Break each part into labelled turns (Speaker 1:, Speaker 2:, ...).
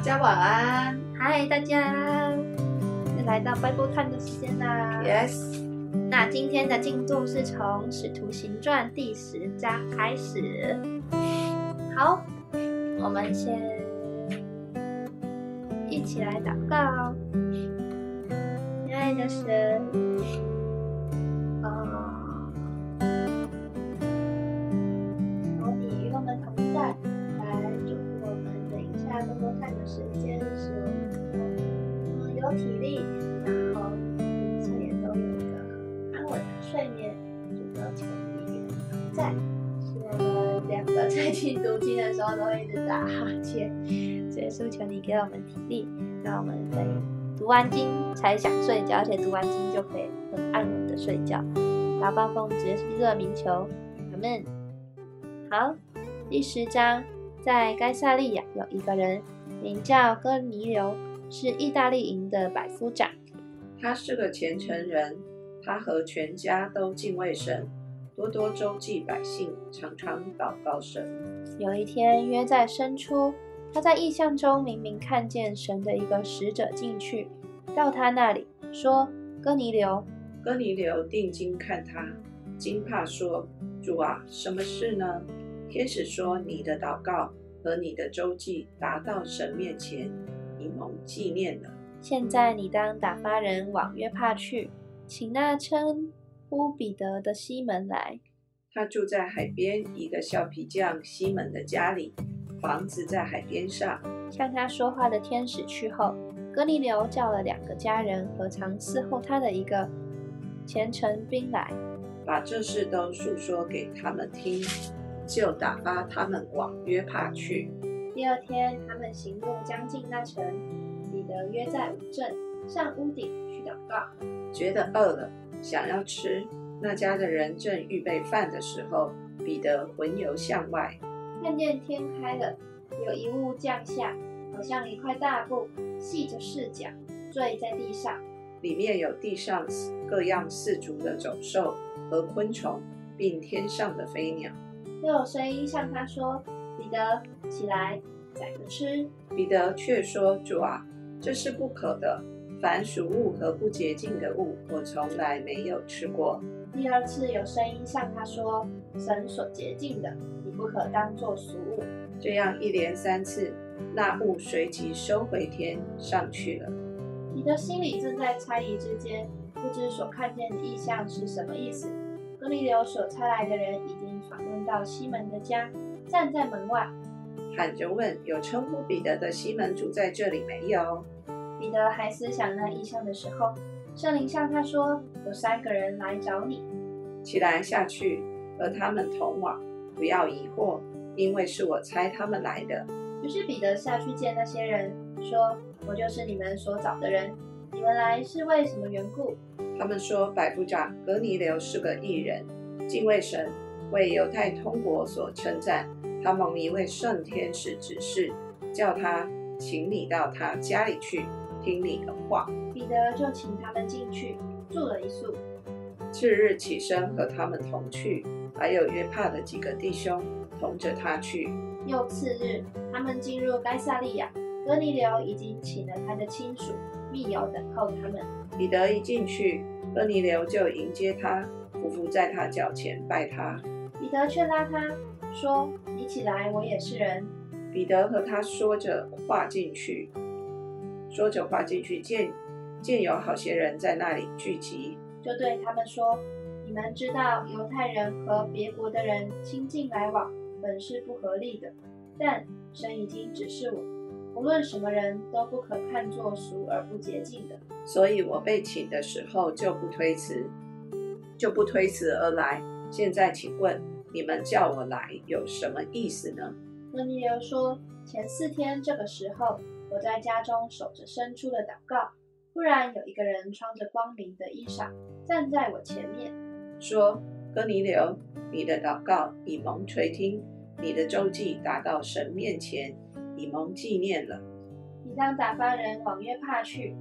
Speaker 1: 大家晚安。
Speaker 2: 嗨，大家，又来到 Bible Time 的时间啦。
Speaker 1: Yes，
Speaker 2: 那今天的进度是从《使徒行传》第十章开始。好，我们先一起来祷告。亲爱的神，时间，使我们嗯有体力，然后一切都有一个很安稳的睡眠。主都求你在，使我们两个最近读经的时候都会一直打哈欠，所以求你给我们体力，让我们可以读完经才想睡觉，而且读完经就可以很安稳的睡觉。祷告奉主耶稣基督的名求，阿门。好，第十章，在该萨利亚有一个人名叫哥尼流，是意大利营的百夫长。
Speaker 1: 他是个虔诚人，他和全家都敬畏神，多多周济百姓，常常祷告神。
Speaker 2: 有一天约在深处，他在异象中明明看见神的一个使者进去，到他那里说：“哥尼流。
Speaker 1: 哥尼流定睛看他，惊怕说：“主啊，什么事呢？”天使说：“你的祷告和你的周记达到神面前，以蒙纪念了。
Speaker 2: 现在你当打发人往约帕去，请那称呼彼得的西门来。
Speaker 1: 他住在海边一个橡皮匠西门的家里，房子在海边上。
Speaker 2: 向他说话的天使去后，哥尼流叫了两个家人和常伺候他的一个虔诚兵来。
Speaker 1: 把这事都述说给他们听，就打发他们往约帕去。
Speaker 2: 第二天，他们行路将近那城，彼得约在五镇上屋顶去祷告。
Speaker 1: 觉得饿了，想要吃。那家的人正预备饭的时候，彼得魂游向外，
Speaker 2: 看见天开了，有一物降下，好像一块大布，系着四角，坠在地上。
Speaker 1: 里面有地上各样四足的走兽和昆虫，并天上的飞鸟。
Speaker 2: 又有声音向他说：“彼得，起来，宰了吃。
Speaker 1: 彼得却说：“主啊，这是不可的。凡属物和不洁净的物，我从来没有吃过。”
Speaker 2: 第二次有声音向他说：“神所洁净的，你不可当作俗物。”
Speaker 1: 这样一连三次，那物随即收回天上去了。
Speaker 2: 彼得心里正在猜疑之间，不知所看见的异象是什么意思。哥尼流所差来的人已到西门的家，站在门外。
Speaker 1: 喊着问：“有称呼彼得的西门住在这里没有？”
Speaker 2: 彼得还思想那异象的时候，圣灵向他说：“有三个人来找你，
Speaker 1: 起来下去，和他们同往，不要疑惑，因为是我猜他们来的。”
Speaker 2: 于是彼得下去见那些人，说：“我就是你们所找的人，你们来是为什么缘故？”
Speaker 1: 他们说：“百夫长格尼流是个异人，敬畏神，为犹太通国所称赞。他蒙一位圣天使指示，叫他请你到他家里去，听你的话。”
Speaker 2: 彼得就请他们进去住了一宿。
Speaker 1: 次日起身和他们同去，还有约帕的几个弟兄同着他去。
Speaker 2: 又次日，他们进入该萨利亚，哥尼流已经请了他的亲属密友等候他们。
Speaker 1: 彼得一进去，哥尼流就迎接他，匍匐在他脚前拜他。
Speaker 2: 彼得却拉他说：“你起来，我也是人。”
Speaker 1: 彼得和他说着话进去，说着话进去，见见有好些人在那里聚集，
Speaker 2: 就对他们说：“你们知道，犹太人和别国的人亲近来往本是不合理的，但神已经指示我，无论什么人都不可看作俗而不洁净的。
Speaker 1: 所以我被请的时候就不推辞，就不推辞而来。现在请问你们叫我来有什么意思呢？”
Speaker 2: 哥尼流说：“前四天这个时候，我在家中守着伸出的祷告，忽然有一个人穿着光明的衣裳站在我前面，
Speaker 1: 说：哥尼流，你的祷告已蒙垂听，你的周记达到神面前，已蒙纪念了。
Speaker 2: 你当打发人往约帕去，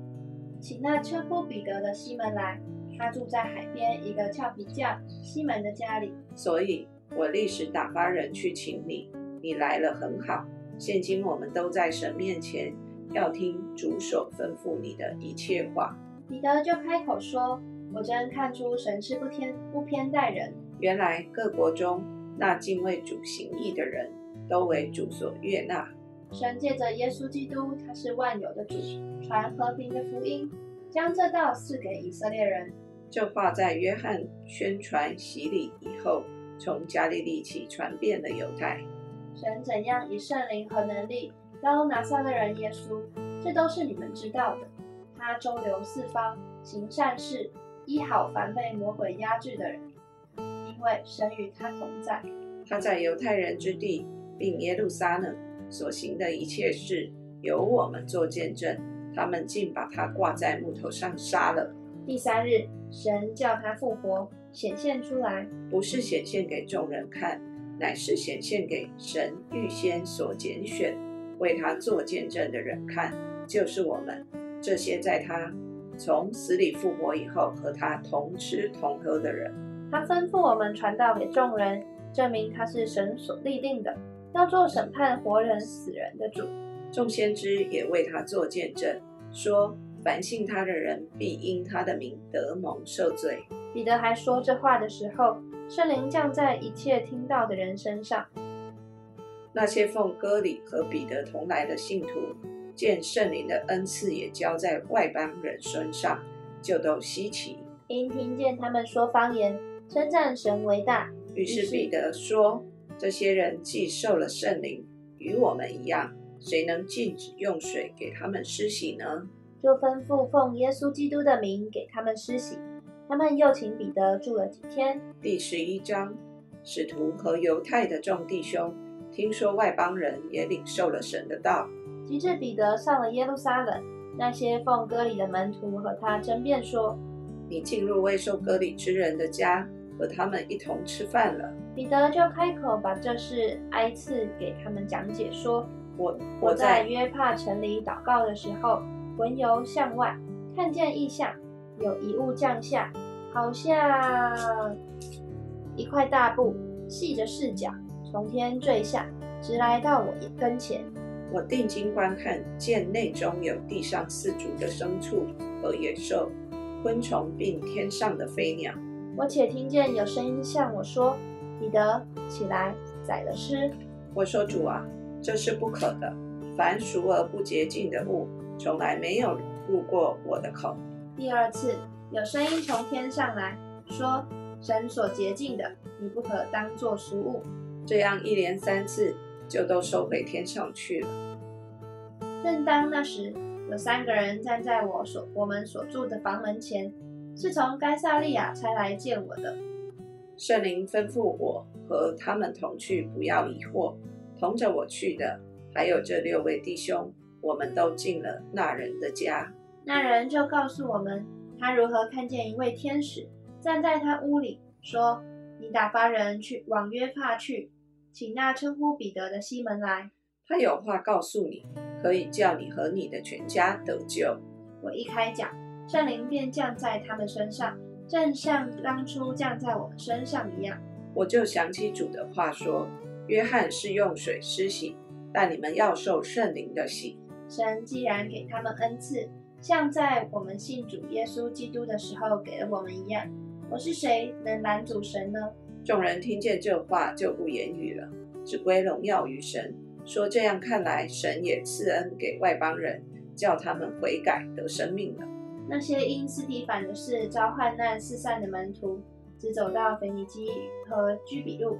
Speaker 2: 请那称呼彼得的西门来，他住在海边一个俏皮匠西门的家里。
Speaker 1: 所以我立时打发人去请你，你来了很好。现今我们都在神面前，要听主所吩咐你的一切话。
Speaker 2: 彼得就开口说：“我真看出神是不偏不偏待人。
Speaker 1: 原来各国中那敬畏主行义的人，都为主所悦纳。
Speaker 2: 神借着耶稣基督，他是万有的主，传和平的福音，将这道赐给以色列人。
Speaker 1: 这话在约翰宣传洗礼以后，从加利利起传遍了犹太。
Speaker 2: 神怎样以圣灵和能力高拿撒勒人耶稣，这都是你们知道的。他周流四方，行善事，医好凡被魔鬼压制的人，因为神与他同在。
Speaker 1: 他在犹太人之地，并耶路撒冷所行的一切事，由我们做见证。他们竟把他挂在木头上杀了。
Speaker 2: 第三日，神叫他复活，显现出来，
Speaker 1: 不是显现给众人看，乃是显现给神预先所拣选、为他做见证的人看，就是我们这些在他从死里复活以后和他同吃同喝的人。
Speaker 2: 他吩咐我们传道给众人，证明他是神所立定的，要做审判活人死人的主。
Speaker 1: 众先知也为他做见证，说凡信他的人必因他的名得蒙受罪。
Speaker 2: 彼得还说这话的时候，圣灵降在一切听到的人身上。
Speaker 1: 那些奉割礼和彼得同来的信徒，见圣灵的恩赐也交在外邦人身上，就都稀奇。
Speaker 2: 因听见他们说方言，称赞神为大。
Speaker 1: 于是彼得说：“这些人既受了圣灵，与我们一样，谁能禁止用水给他们施洗呢？”
Speaker 2: 就吩咐奉耶稣基督的名给他们施洗。他们又请彼得住了几天。
Speaker 1: 第十一章，使徒和犹太的众弟兄听说外邦人也领受了神的道，
Speaker 2: 及至彼得上了耶路撒冷，那些奉割礼的门徒和他争辩说：“
Speaker 1: 你进入未受割礼之人的家，和他们一同吃饭了。”
Speaker 2: 彼得就开口把这事挨次给他们讲解说：“
Speaker 1: 我
Speaker 2: 我在约帕城里祷告的时候，魂游向外，看见异象。”有一物降下，好像一块大布，系着四角，从天坠下，直来到我跟前。
Speaker 1: 我定睛观看，见内中有地上四足的牲畜和野兽、昆虫，并天上的飞鸟。
Speaker 2: 我且听见有声音向我说：“彼得，起来，宰了吃。”
Speaker 1: 我说：“主啊，这是不可的。凡熟而不洁净的物，从来没有入过我的口。”
Speaker 2: 第二次有声音从天上来说：“神所洁净的，你不可当作俗物。”
Speaker 1: 这样一连三次，就都收回天上去了。
Speaker 2: 正当那时，有三个人站在我所我们所住的房门前，是从该萨利亚差来见我的。
Speaker 1: 圣灵吩咐我和他们同去，不要疑惑。同着我去的还有这六位弟兄，我们都进了那人的家。
Speaker 2: 那人就告诉我们，他如何看见一位天使站在他屋里，说：“你打发人去往约帕去，请那称呼彼得的西门来。
Speaker 1: 他有话告诉你，可以叫你和你的全家得救。”
Speaker 2: 我一开讲，圣灵便降在他们身上，正像当初降在我们身上一样。
Speaker 1: 我就想起主的话说：“约翰是用水施洗，但你们要受圣灵的洗。”
Speaker 2: 神既然给他们恩赐。像在我们信主耶稣基督的时候给了我们一样，我是谁能拦阻神呢？
Speaker 1: 众人听见这话就不言语了，只归荣耀于神，说这样看来，神也赐恩给外邦人，叫他们悔改得生命了。
Speaker 2: 那些因斯提反的事遭患难四散的门徒，只走到腓尼基和居比路，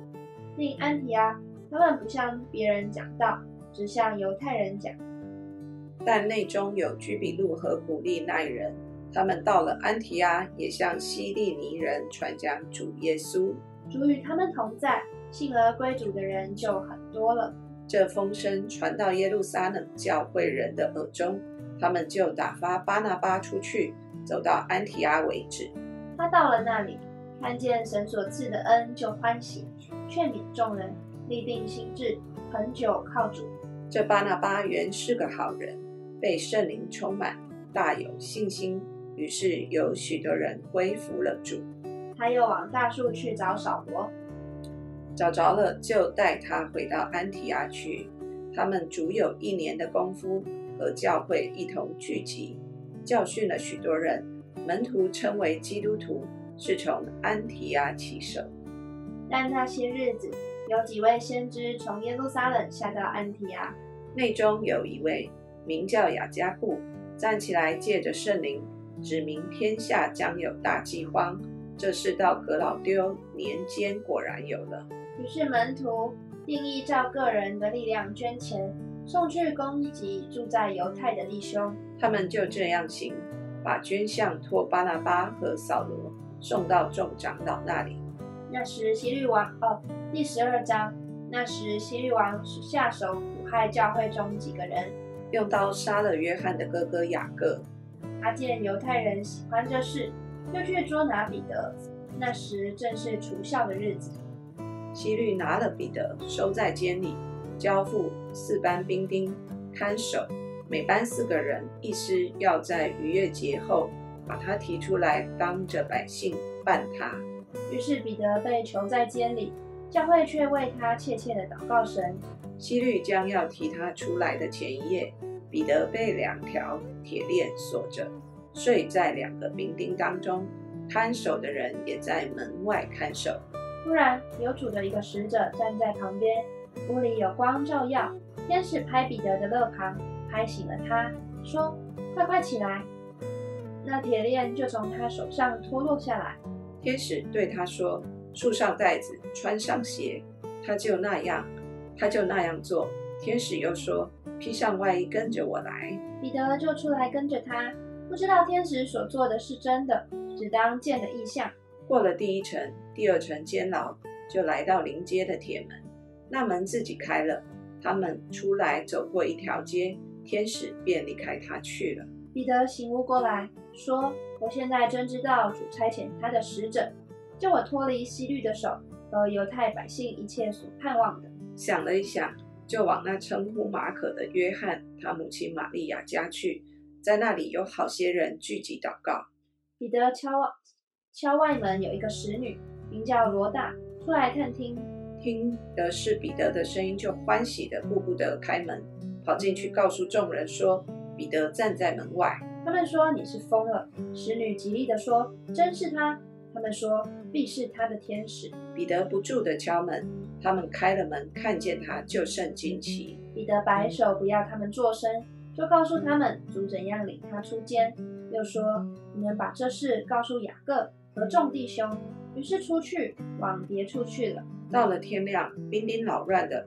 Speaker 2: 另安提阿，他们不向别人讲道，只向犹太人讲。
Speaker 1: 但内中有居比路和古利奈人，他们到了安提阿，也向希利尼人传讲主耶稣。
Speaker 2: 主与他们同在，信而归主的人就很多了。
Speaker 1: 这风声传到耶路撒冷教会人的耳中，他们就打发巴拿巴出去，走到安提阿为止。
Speaker 2: 他到了那里，看见神所赐的恩，就欢喜，劝勉众人，立定心志，恒久靠主。
Speaker 1: 这巴拿巴原是个好人。被圣灵充满，大有信心，于是有许多人归服了主。
Speaker 2: 他又往大树去找扫罗，
Speaker 1: 找着了，就带他回到安提亚去。他们足有一年的功夫，和教会一同聚集，教训了许多人。门徒称为基督徒，是从安提亚起手。
Speaker 2: 但那些日子，有几位先知从耶路撒冷下到安提亚，
Speaker 1: 内中有一位名叫雅加布，站起来借着圣灵，指明天下将有大饥荒。这事到格老丢年间果然有了。
Speaker 2: 于是门徒定义照个人的力量捐钱，送去供给住在犹太的弟兄。
Speaker 1: 他们就这样行，把捐项托巴拿巴和扫罗送到众长老那里。
Speaker 2: 那时希律王哦，第十二章。那时希律王下手苦害教会中几个人，
Speaker 1: 用刀杀了约翰的哥哥雅各。
Speaker 2: 他见犹太人喜欢这事。就去捉拿彼得。那时正是除孝的日子。
Speaker 1: 希律拿了彼得，收在监里，交付四班兵丁看守，每班四个人。意思要在逾越节后把他提出来，当着百姓办他。
Speaker 2: 于是彼得被囚在监里，教会却为他切切的祷告神。
Speaker 1: 希律将要提他出来的前一夜，彼得被两条铁链锁着。睡在两个兵丁当中，看守的人也在门外看守。
Speaker 2: 突然，有主的一个使者站在旁边，屋里有光照耀。天使拍彼得的肋旁，拍醒了他，说：“快快起来！”那铁链就从他手上脱落下来。
Speaker 1: 天使对他说：“束上带子，穿上鞋。”他就那样，他就那样做。天使又说：“披上外衣，跟着我来。”
Speaker 2: 彼得就出来跟着他。不知道天使所做的是真的，只当见了异象。
Speaker 1: 过了第一层、第二层监牢，就来到临街的铁门，那门自己开了，他们出来走过一条街，天使便离开他去了。
Speaker 2: 彼得醒悟过来，说：“我现在真知道主差遣他的使者，叫我脱离西律的手和犹太百姓一切所盼望的。”
Speaker 1: 想了一想，就往那称呼马可的约翰他母亲玛利亚家去。在那里有好些人聚集祷告。
Speaker 2: 彼得敲敲外门，有一个使女名叫罗大，出来探听，
Speaker 1: 听的是彼得的声音，就欢喜的顾不得开门，跑进去告诉众人说：“彼得站在门外。”
Speaker 2: 他们说：“你是疯了。”使女极力的说：“真是他。”他们说：“必是他的天使。”
Speaker 1: 彼得不住的敲门，他们开了门，看见他就甚惊奇。
Speaker 2: 彼得摆手不要他们作声。就告诉他们主怎样领他出监，又说你们把这事告诉雅各和众弟兄。于是出去往别处去了。
Speaker 1: 到了天亮，兵丁扰乱的，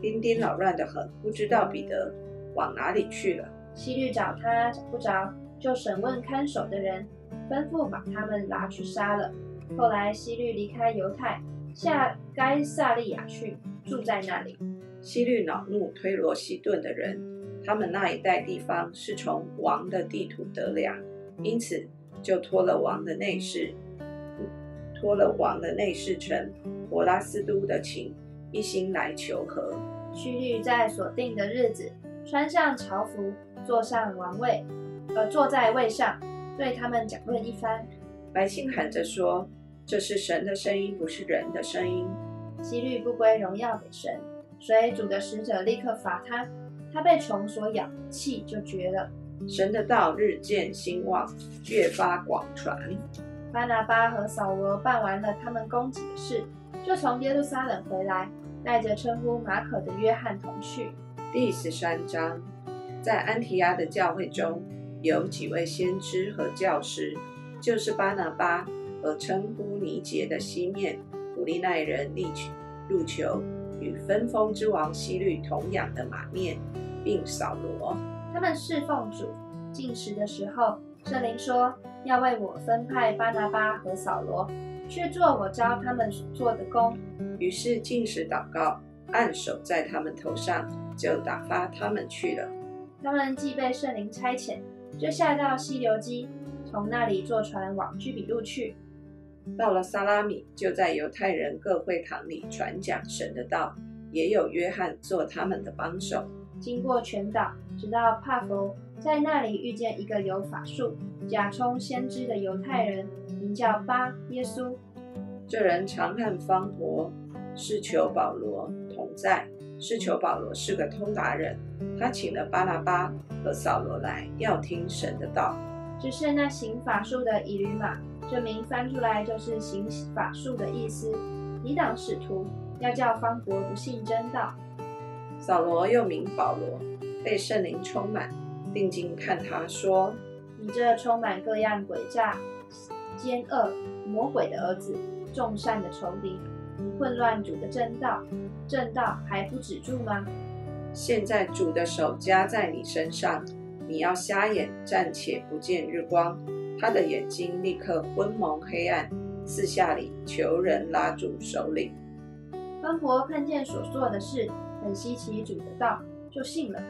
Speaker 1: 兵丁扰乱的很，不知道彼得往哪里去了。
Speaker 2: 希律找他找不着，就审问看守的人，吩咐把他们拿去杀了。后来希律离开犹太，下该萨利亚去，住在那里。
Speaker 1: 希律恼怒推罗西顿的人。他们那一带地方是从王的地图得粮，因此就托了王的内侍，托了王的内侍臣伯拉斯都的情，一心来求和。
Speaker 2: 须律在所定的日子，穿上朝服，坐上王位，呃，坐在位上，对他们讲论一番。
Speaker 1: 百姓喊着说：“这是神的声音，不是人的声音。”
Speaker 2: 希律不归荣耀给神，所以主的使者立刻罚他。他被虫所咬，气就绝了。
Speaker 1: 神的道日渐兴旺，越发广传。
Speaker 2: 巴拿巴和扫罗办完了他们供给的事，就从耶路撒冷回来，带着称呼马可的约翰同去。
Speaker 1: 第十三章，在安提亚的教会中有几位先知和教师，就是巴拿巴和称呼尼杰的西面、古利奈人利入球。与分封之王希律同养的马面，并扫罗，
Speaker 2: 他们侍奉主进食的时候，圣灵说要为我分派巴拿巴和扫罗去做我教他们做的工。
Speaker 1: 于是进食祷告，按手在他们头上，就打发他们去了。
Speaker 2: 他们既被圣灵差遣，就下到溪流基，从那里坐船往居比路去。
Speaker 1: 到了萨拉米，就在犹太人各会堂里传讲神的道，也有约翰做他们的帮手。
Speaker 2: 经过全岛，直到帕佛，在那里遇见一个有法术、假充先知的犹太人，名叫巴耶稣。
Speaker 1: 这人常看方伯、是求保罗同在，是求保罗是个通达人，他请了巴拿巴和扫罗来，要听神的道。
Speaker 2: 只是那行法术的以吕马，这名翻出来就是行法术的意思，抵挡使徒，要叫方国不信真道。
Speaker 1: 扫罗又名保罗，被圣灵充满，定睛看他说：“
Speaker 2: 你这充满各样诡诈、奸恶、魔鬼的儿子，众善的仇敌，你混乱主的真道，正道还不止住吗？
Speaker 1: 现在主的手加在你身上。”你要瞎眼，暂且不见日光。他的眼睛立刻昏蒙黑暗，四下里求人拉住首领。
Speaker 2: 方婆看见所做的事，很稀奇主的道，就信了。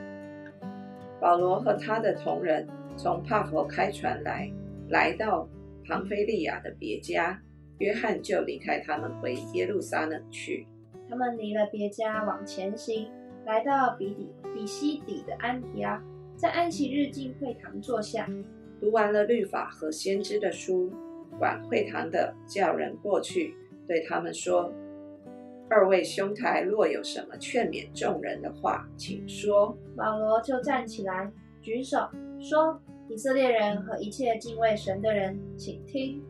Speaker 1: 保罗和他的同人从帕佛开船来，来到庞菲利亚的别家，约翰就离开他们回耶路撒冷去。
Speaker 2: 他们离了别家往前行，来到比底比西底的安提阿。在安息日进会堂坐下，
Speaker 1: 读完了律法和先知的书，管会堂的叫人过去，对他们说：“二位兄台若有什么劝勉众人的话，请说。”
Speaker 2: 保罗就站起来，举手说：“以色列人和一切敬畏神的人，请听！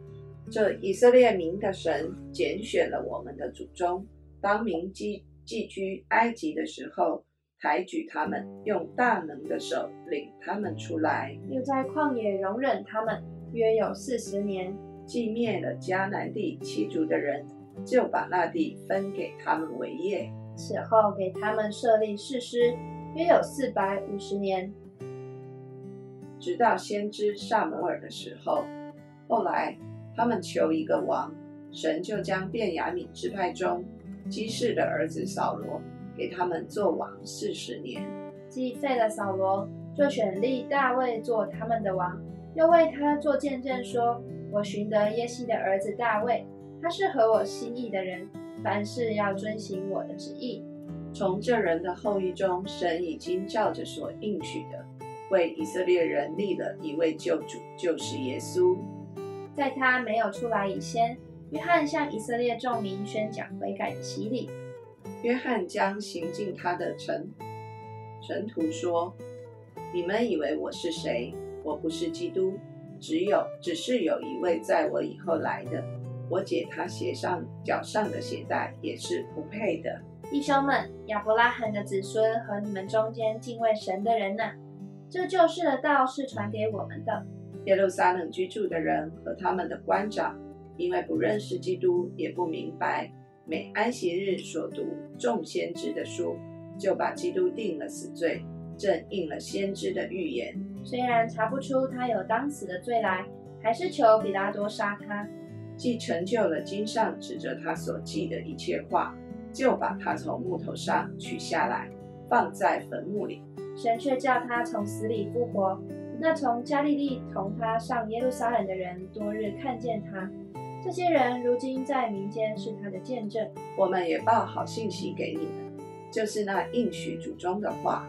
Speaker 1: 这以色列民的神拣选了我们的祖宗，当民寄寄居埃及的时候。”抬举他们，用大能的手领他们出来，
Speaker 2: 又在旷野容忍他们，约有四十年。
Speaker 1: 既灭了迦南地七族的人，就把那地分给他们为业。
Speaker 2: 此后给他们设立士师，约有四百五十年，
Speaker 1: 直到先知萨摩尔的时候。后来他们求一个王，神就将便雅悯支派中基士的儿子扫罗。给他们做王四十年，
Speaker 2: 既废了扫罗，就选立大卫做他们的王，又为他做见证，说：“我寻得耶西的儿子大卫，他是合我心意的人，凡事要遵行我的旨意。”
Speaker 1: 从这人的后裔中，神已经照着所应许的，为以色列人立了一位救主，就是耶稣。
Speaker 2: 在他没有出来以前，约翰向以色列众民宣讲悔改的洗礼。
Speaker 1: 约翰将行进他的尘尘土说：“你们以为我是谁？我不是基督，只有只是有一位在我以后来的。我解他鞋上脚上的鞋带也是不配的。
Speaker 2: 弟兄们，亚伯拉罕的子孙和你们中间敬畏神的人呢？这就是的道是传给我们的。
Speaker 1: 耶路撒冷居住的人和他们的官长，因为不认识基督，也不明白。”每安息日所读众先知的书，就把基督定了死罪，正应了先知的预言。
Speaker 2: 虽然查不出他有当死的罪来，还是求比拉多杀他。
Speaker 1: 既成就了经上指着他所记的一切话，就把他从木头上取下来，放在坟墓里。
Speaker 2: 神却叫他从死里复活。那从加利利同他上耶路撒冷的人，多日看见他。这些人如今在民间是他的见证。
Speaker 1: 我们也报好信息给你们，就是那应许祖宗的话。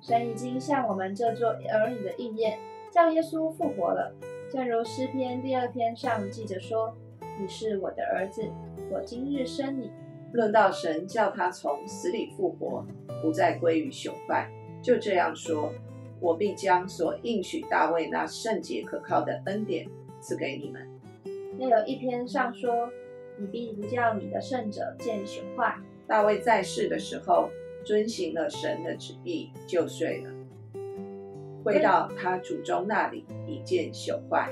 Speaker 2: 神已经向我们这座儿女的应验，叫耶稣复活了。正如诗篇第二篇上记着说：“你是我的儿子，我今日生你。”
Speaker 1: 论到神叫他从死里复活，不再归于朽败，就这样说：“我必将所应许大卫那圣洁可靠的恩典赐给你们。”
Speaker 2: 又有一篇上说：“你必不叫你的圣者见朽坏。”
Speaker 1: 大卫在世的时候，遵行了神的旨意，就睡了，回到他祖宗那里，已见朽坏。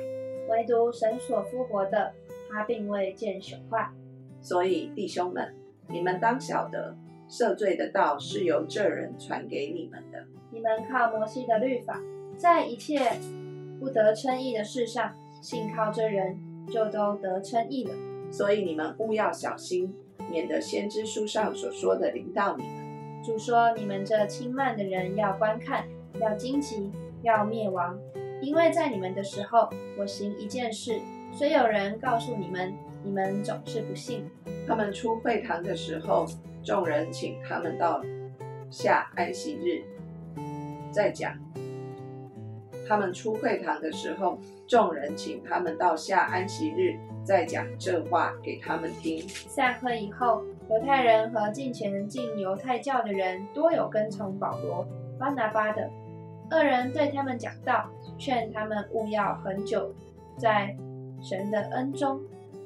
Speaker 2: 唯独神所复活的，他并未见朽坏。
Speaker 1: 所以弟兄们，你们当晓得，赦罪的道是由这人传给你们的。
Speaker 2: 你们靠摩西的律法，在一切不得称义的事上，信靠这人。就都得称义了，
Speaker 1: 所以你们务要小心，免得先知书上所说的临到你们。
Speaker 2: 主说：你们这轻慢的人要观看，要惊奇，要灭亡，因为在你们的时候，我行一件事，虽有人告诉你们，你们总是不信。
Speaker 1: 他们出会堂的时候，众人请他们到下安息日再讲。他们出会堂的时候，众人请他们到下安息日再讲这话给他们听。
Speaker 2: 散会以后，犹太人和近前进犹太教的人多有跟从保罗、巴拿巴的。二人对他们讲道，劝他们勿要很久在神的恩中。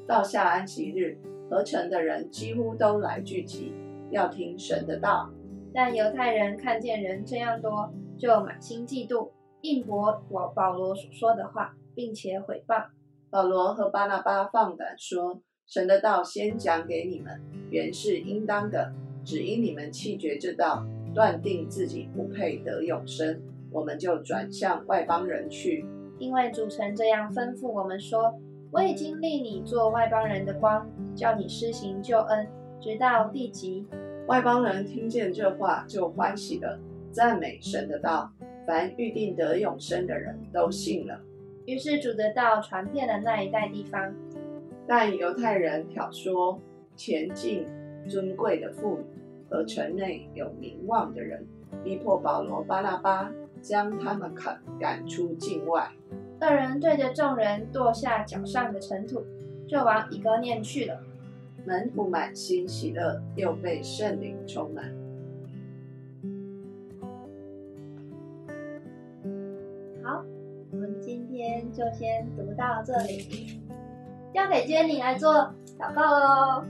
Speaker 1: 到下安息日，合成的人几乎都来聚集，要听神的道。
Speaker 2: 但犹太人看见人这样多，就满心嫉妒，应驳我保罗所说的话，并且毁谤。
Speaker 1: 保罗和巴拿巴放胆说：“神的道先讲给你们，原是应当的。只因你们弃绝这道，断定自己不配得永生，我们就转向外邦人去。
Speaker 2: 因为主曾这样吩咐我们说：我已经立你做外邦人的光，叫你施行救恩，直到地极。”
Speaker 1: 外邦人听见这话，就欢喜了，赞美神的道。凡预定得永生的人都信了。
Speaker 2: 于是主的道传遍了那一带地方。
Speaker 1: 但犹太人挑唆前进尊贵的妇女和城内有名望的人，逼迫保罗、巴拉巴，将他们赶赶出境外。
Speaker 2: 二人对着众人跺下脚上的尘土，就往以哥念去了。
Speaker 1: 门徒满心喜乐，又被圣灵充满。
Speaker 2: 就先读到这里，交给 Jenny 来做祷告喽。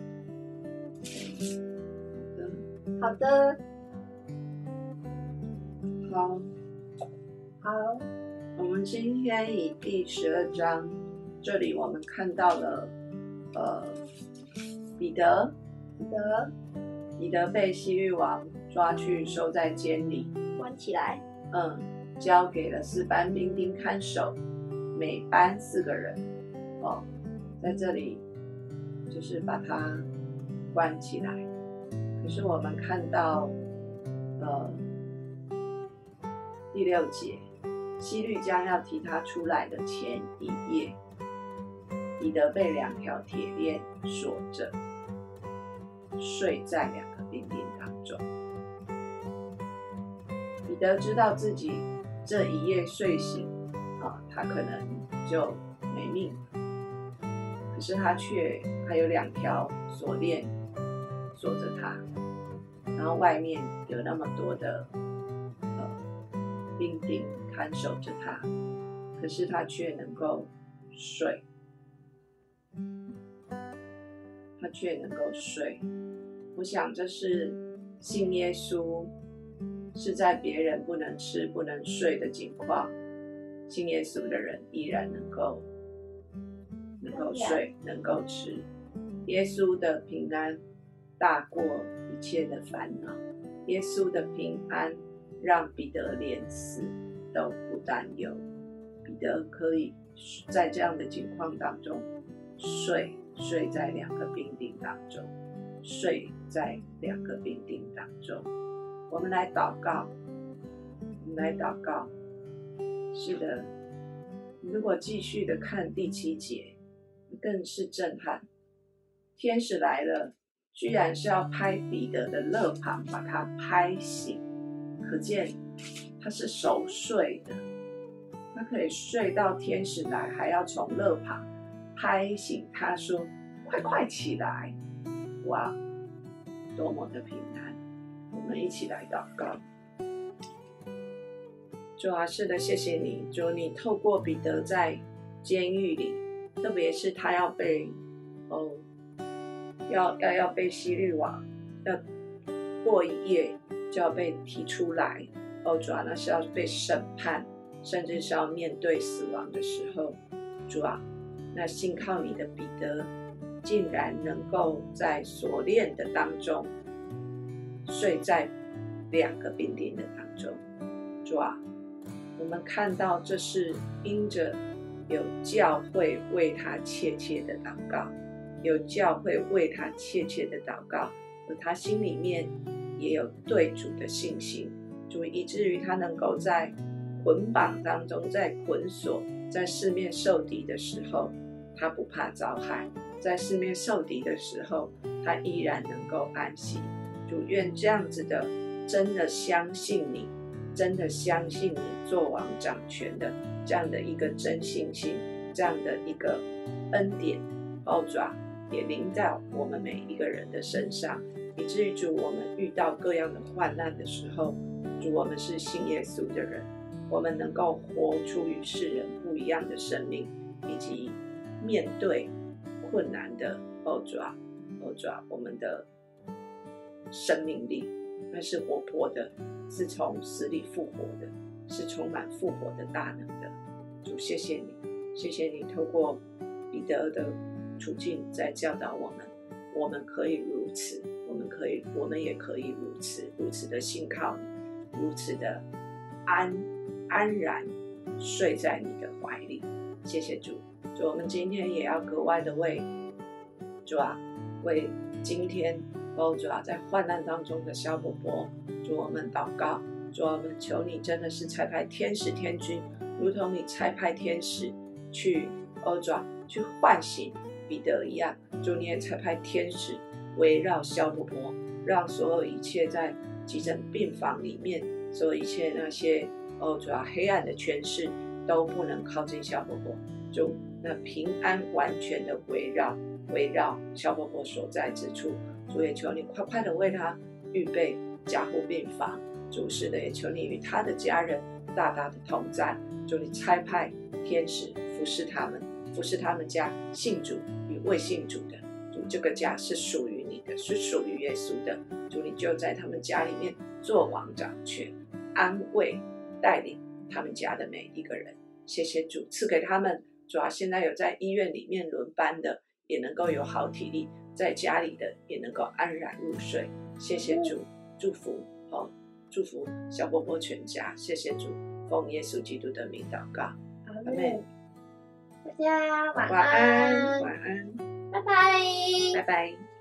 Speaker 2: 好的，
Speaker 1: 好，
Speaker 2: 好。
Speaker 1: 我们今天以第十二章，这里我们看到了，呃。彼得，
Speaker 2: 彼得，
Speaker 1: 彼得被西律王抓去收在监里，
Speaker 2: 关起来。
Speaker 1: 嗯，交给了四班兵丁看守，每班四个人。哦，在这里就是把他关起来。可是我们看到，呃，第六节，希律将要提他出来的前一夜，彼得被两条铁链锁着。睡在两个兵丁当中，彼得知道自己这一夜睡醒，他可能就没命。可是他却还有两条锁链锁着他，然后外面有那么多的呃兵丁看守着他，可是他却能够睡，他却能够睡。我想这是信耶稣是在别人不能吃不能睡的情况，信耶稣的人依然能够能够睡能够吃。耶稣的平安大过一切的烦恼，耶稣的平安让彼得连死都不担忧。彼得可以在这样的情况当中睡睡在两个兵丁当中。睡在两个兵丁当中，我们来祷告，我们来祷告。是的，如果继续的看第七节，更是震撼。天使来了，居然是要拍彼得的肋旁，把他拍醒。可见他是熟睡的，他可以睡到天使来，还要从肋旁拍醒他，说：“快快起来！”哇，多么的平安！我们一起来祷告。主啊，是的，谢谢你，主，你透过彼得在监狱里，特别是他要被哦，要要要被西律王要过一夜就要被提出来，哦，主啊，那是要被审判，甚至是要面对死亡的时候，主啊，那信靠你的彼得。竟然能够在锁链的当中睡在两个兵丁的当中，主啊，我们看到这是因着有教会为他切切的祷告，有教会为他切切的祷告，而他心里面也有对主的信心，主以至于他能够在捆绑当中，在捆锁，在四面受敌的时候，他不怕遭害。在四面受敌的时候，他依然能够安息。主愿这样子的，真的相信你，真的相信你做王掌权的这样的一个真信心，这样的一个恩典，包爪也临到我们每一个人的身上，以至于主，我们遇到各样的患难的时候，主，我们是信耶稣的人，我们能够活出与世人不一样的生命，以及面对困难的欧爪欧爪，我们的生命力。那是活泼的，是从死里复活的，是充满复活的大能的。主，谢谢你，谢谢你透过彼得的处境在教导我们，我们可以如此，我们可以，我们也可以如此，如此的信靠你，如此的安安然睡在你的怀里。谢谢主，主，我们今天也要格外的为主啊，为今天哦主要在患难当中的萧伯伯，主我们祷告，主我们求你真的是差派天使天君。如同你差派天使去欧爪去唤醒彼得一样，主你也差派天使围绕肖伯伯，让所有一切在急诊病房里面，所有一切那些哦主要黑暗的权势都不能靠近肖伯伯，就那平安完全的围绕围绕肖伯伯所在之处。主也求你快快的为他预备加护病房，主是的也求你与他的家人大大的同在。主，你差派天使服侍他们，服侍他们家信主与未信主的。主，这个家是属于你的，是属于耶稣的。主，你就在他们家里面做王掌权，安慰带领他们家的每一个人。谢谢主赐给他们。主啊，现在有在医院里面轮班的，也能够有好体力；在家里的也能够安然入睡。谢谢主，祝福哦，祝福小波波全家。谢谢主。奉耶稣基督的名祷告，
Speaker 2: 阿门。大家晚
Speaker 1: 安，晚安，
Speaker 2: 拜拜，
Speaker 1: 拜拜。